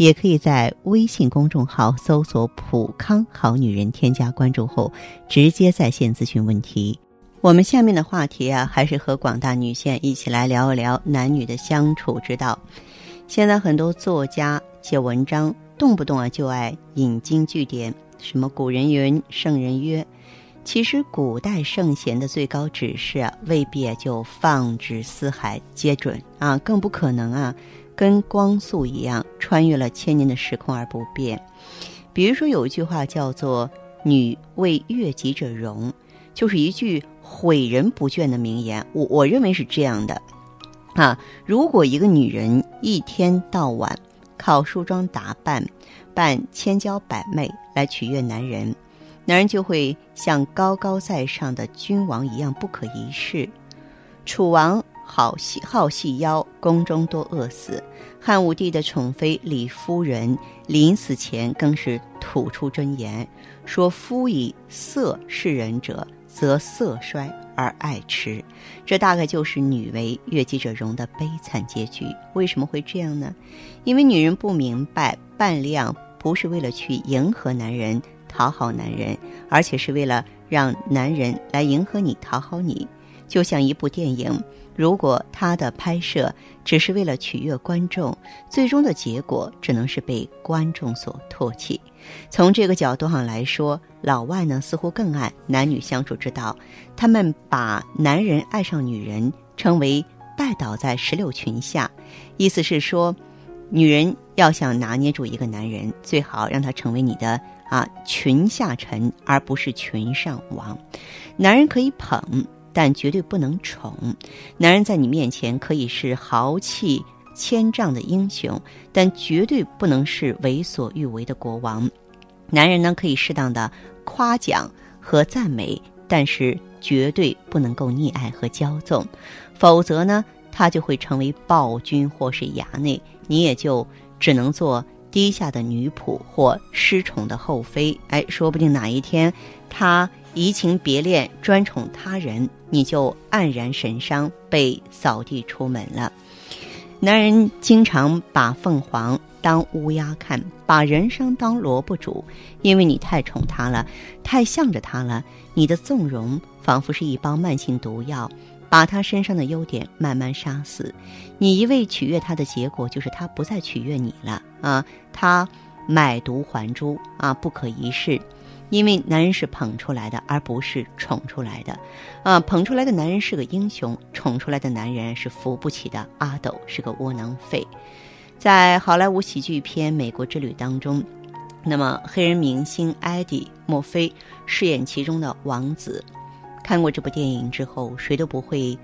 也可以在微信公众号搜索“普康好女人”，添加关注后直接在线咨询问题。我们下面的话题啊，还是和广大女性一起来聊一聊男女的相处之道。现在很多作家写文章，动不动啊就爱引经据典，什么古人云，圣人曰。其实古代圣贤的最高指示啊，未必啊就放之四海皆准啊，更不可能啊跟光速一样穿越了千年的时空而不变。比如说有一句话叫做“女为悦己者容”，就是一句诲人不倦的名言。我我认为是这样的。啊，如果一个女人一天到晚靠梳妆打扮、扮千娇百媚来取悦男人，男人就会像高高在上的君王一样不可一世。楚王好细好细腰，宫中多饿死；汉武帝的宠妃李夫人临死前更是吐出真言，说：“夫以色示人者，则色衰。”而爱弛，这大概就是女为悦己者容的悲惨结局。为什么会这样呢？因为女人不明白，扮靓不是为了去迎合男人、讨好男人，而且是为了让男人来迎合你、讨好你。就像一部电影，如果它的拍摄只是为了取悦观众，最终的结果只能是被观众所唾弃。从这个角度上来说，老外呢似乎更爱男女相处之道，他们把男人爱上女人称为“拜倒在石榴裙下”，意思是说，女人要想拿捏住一个男人，最好让他成为你的啊裙下臣，而不是裙上王。男人可以捧。但绝对不能宠，男人在你面前可以是豪气千丈的英雄，但绝对不能是为所欲为的国王。男人呢，可以适当的夸奖和赞美，但是绝对不能够溺爱和骄纵，否则呢，他就会成为暴君或是衙内，你也就只能做低下的女仆或失宠的后妃。哎，说不定哪一天他。移情别恋，专宠他人，你就黯然神伤，被扫地出门了。男人经常把凤凰当乌鸦看，把人生当萝卜煮，因为你太宠他了，太向着他了。你的纵容仿佛是一包慢性毒药，把他身上的优点慢慢杀死。你一味取悦他的结果，就是他不再取悦你了啊！他买椟还珠啊，不可一世。因为男人是捧出来的，而不是宠出来的，啊，捧出来的男人是个英雄，宠出来的男人是扶不起的阿斗，是个窝囊废。在好莱坞喜剧片《美国之旅》当中，那么黑人明星艾迪·墨菲饰演其中的王子。看过这部电影之后，谁都不会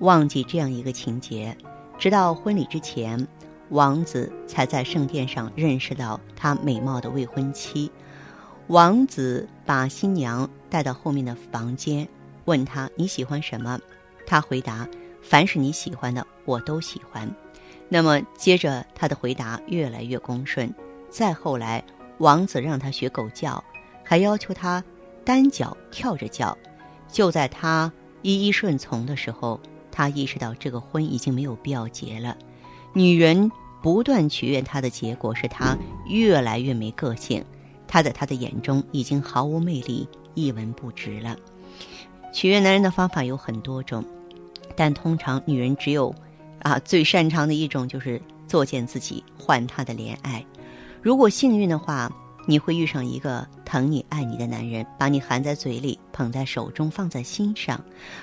忘记这样一个情节：直到婚礼之前，王子才在圣殿上认识到他美貌的未婚妻。王子把新娘带到后面的房间，问她你喜欢什么？她回答：“凡是你喜欢的，我都喜欢。”那么接着他的回答越来越恭顺。再后来，王子让他学狗叫，还要求他单脚跳着叫。就在他一一顺从的时候，他意识到这个婚已经没有必要结了。女人不断取悦他的结果是他越来越没个性。他在他的眼中已经毫无魅力，一文不值了。取悦男人的方法有很多种，但通常女人只有，啊，最擅长的一种就是作践自己，换他的怜爱。如果幸运的话。你会遇上一个疼你爱你的男人，把你含在嘴里，捧在手中，放在心上；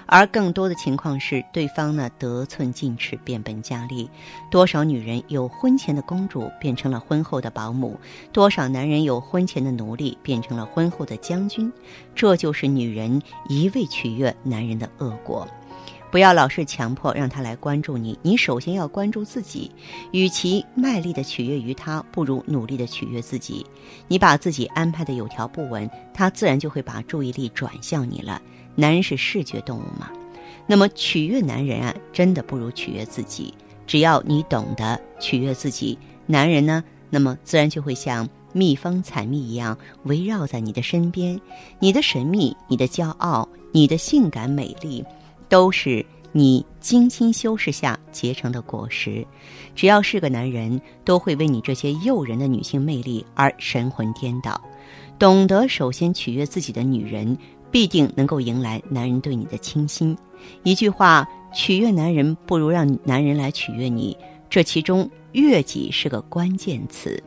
而更多的情况是，对方呢得寸进尺，变本加厉。多少女人有婚前的公主，变成了婚后的保姆；多少男人有婚前的奴隶，变成了婚后的将军。这就是女人一味取悦男人的恶果。不要老是强迫让他来关注你，你首先要关注自己。与其卖力的取悦于他，不如努力的取悦自己。你把自己安排的有条不紊，他自然就会把注意力转向你了。男人是视觉动物嘛，那么取悦男人啊，真的不如取悦自己。只要你懂得取悦自己，男人呢，那么自然就会像蜜蜂采蜜一样围绕在你的身边。你的神秘，你的骄傲，你的性感美丽，都是你精心修饰下结成的果实。只要是个男人，都会为你这些诱人的女性魅力而神魂颠倒。懂得首先取悦自己的女人。必定能够迎来男人对你的倾心。一句话，取悦男人不如让男人来取悦你。这其中“悦己”是个关键词。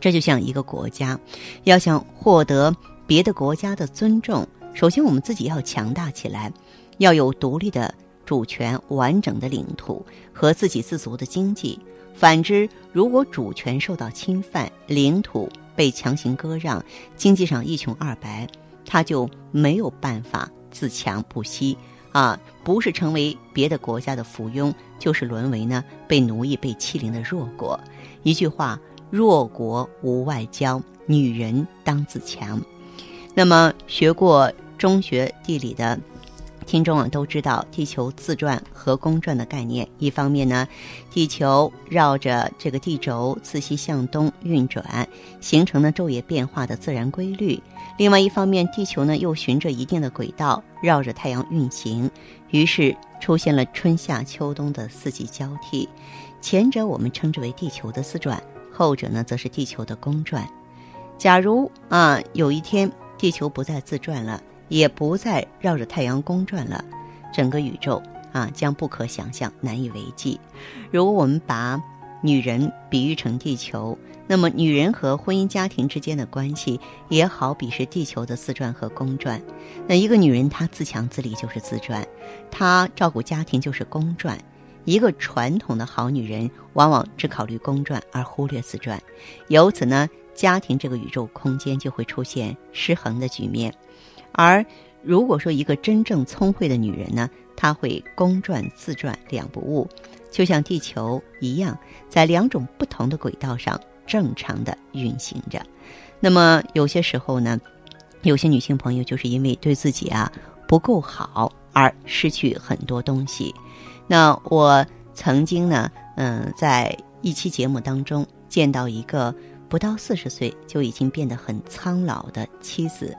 这就像一个国家，要想获得别的国家的尊重，首先我们自己要强大起来，要有独立的主权、完整的领土和自给自足的经济。反之，如果主权受到侵犯，领土被强行割让，经济上一穷二白。他就没有办法自强不息啊！不是成为别的国家的附庸，就是沦为呢被奴役、被欺凌的弱国。一句话：弱国无外交，女人当自强。那么，学过中学地理的。听众啊都知道地球自转和公转的概念。一方面呢，地球绕着这个地轴自西向东运转，形成了昼夜变化的自然规律；另外一方面，地球呢又循着一定的轨道绕着太阳运行，于是出现了春夏秋冬的四季交替。前者我们称之为地球的自转，后者呢则是地球的公转。假如啊有一天地球不再自转了。也不再绕着太阳公转了，整个宇宙啊将不可想象，难以为继。如果我们把女人比喻成地球，那么女人和婚姻家庭之间的关系也好比是地球的自转和公转。那一个女人她自强自立就是自转，她照顾家庭就是公转。一个传统的好女人往往只考虑公转而忽略自转，由此呢，家庭这个宇宙空间就会出现失衡的局面。而如果说一个真正聪慧的女人呢，她会公转自转两不误，就像地球一样，在两种不同的轨道上正常的运行着。那么有些时候呢，有些女性朋友就是因为对自己啊不够好而失去很多东西。那我曾经呢，嗯，在一期节目当中见到一个。不到四十岁就已经变得很苍老的妻子，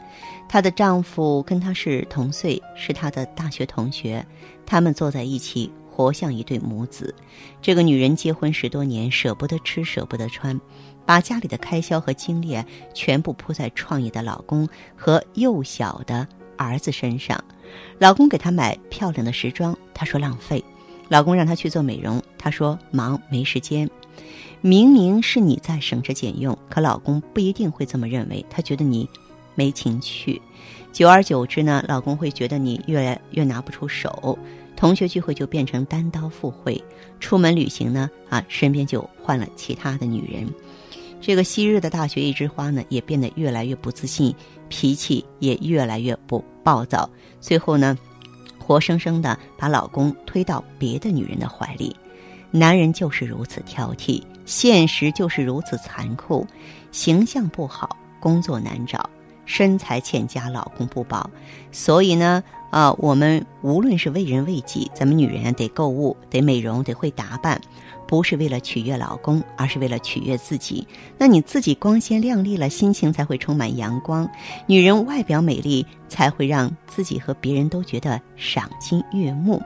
她的丈夫跟她是同岁，是她的大学同学，他们坐在一起，活像一对母子。这个女人结婚十多年，舍不得吃，舍不得穿，把家里的开销和精力全部扑在创业的老公和幼小的儿子身上。老公给她买漂亮的时装，她说浪费；老公让她去做美容，她说忙没时间。明明是你在省吃俭用，可老公不一定会这么认为。他觉得你没情趣，久而久之呢，老公会觉得你越来越拿不出手。同学聚会就变成单刀赴会，出门旅行呢，啊，身边就换了其他的女人。这个昔日的大学一枝花呢，也变得越来越不自信，脾气也越来越不暴躁。最后呢，活生生的把老公推到别的女人的怀里。男人就是如此挑剔。现实就是如此残酷，形象不好，工作难找，身材欠佳，老公不保。所以呢，啊，我们无论是为人为己，咱们女人得购物，得美容，得会打扮，不是为了取悦老公，而是为了取悦自己。那你自己光鲜亮丽了，心情才会充满阳光。女人外表美丽，才会让自己和别人都觉得赏心悦目。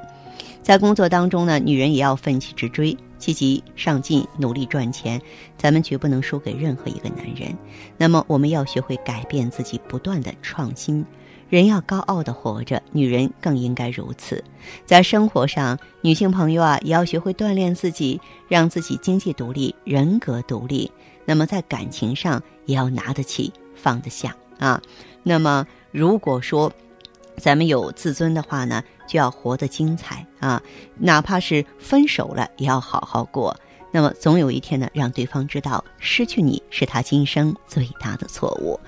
在工作当中呢，女人也要奋起直追。积极上进，努力赚钱，咱们绝不能输给任何一个男人。那么，我们要学会改变自己，不断的创新。人要高傲的活着，女人更应该如此。在生活上，女性朋友啊，也要学会锻炼自己，让自己经济独立，人格独立。那么，在感情上，也要拿得起，放得下啊。那么，如果说，咱们有自尊的话呢，就要活得精彩啊！哪怕是分手了，也要好好过。那么总有一天呢，让对方知道失去你是他今生最大的错误。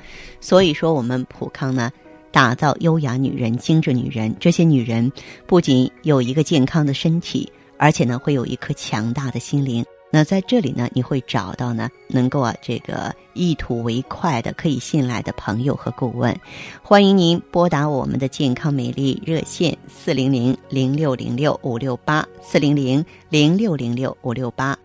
所以说，我们普康呢，打造优雅女人、精致女人。这些女人不仅有一个健康的身体，而且呢，会有一颗强大的心灵。那在这里呢，你会找到呢，能够啊，这个一吐为快的、可以信赖的朋友和顾问。欢迎您拨打我们的健康美丽热线四零零零六零六五六八四零零零六零六五六八。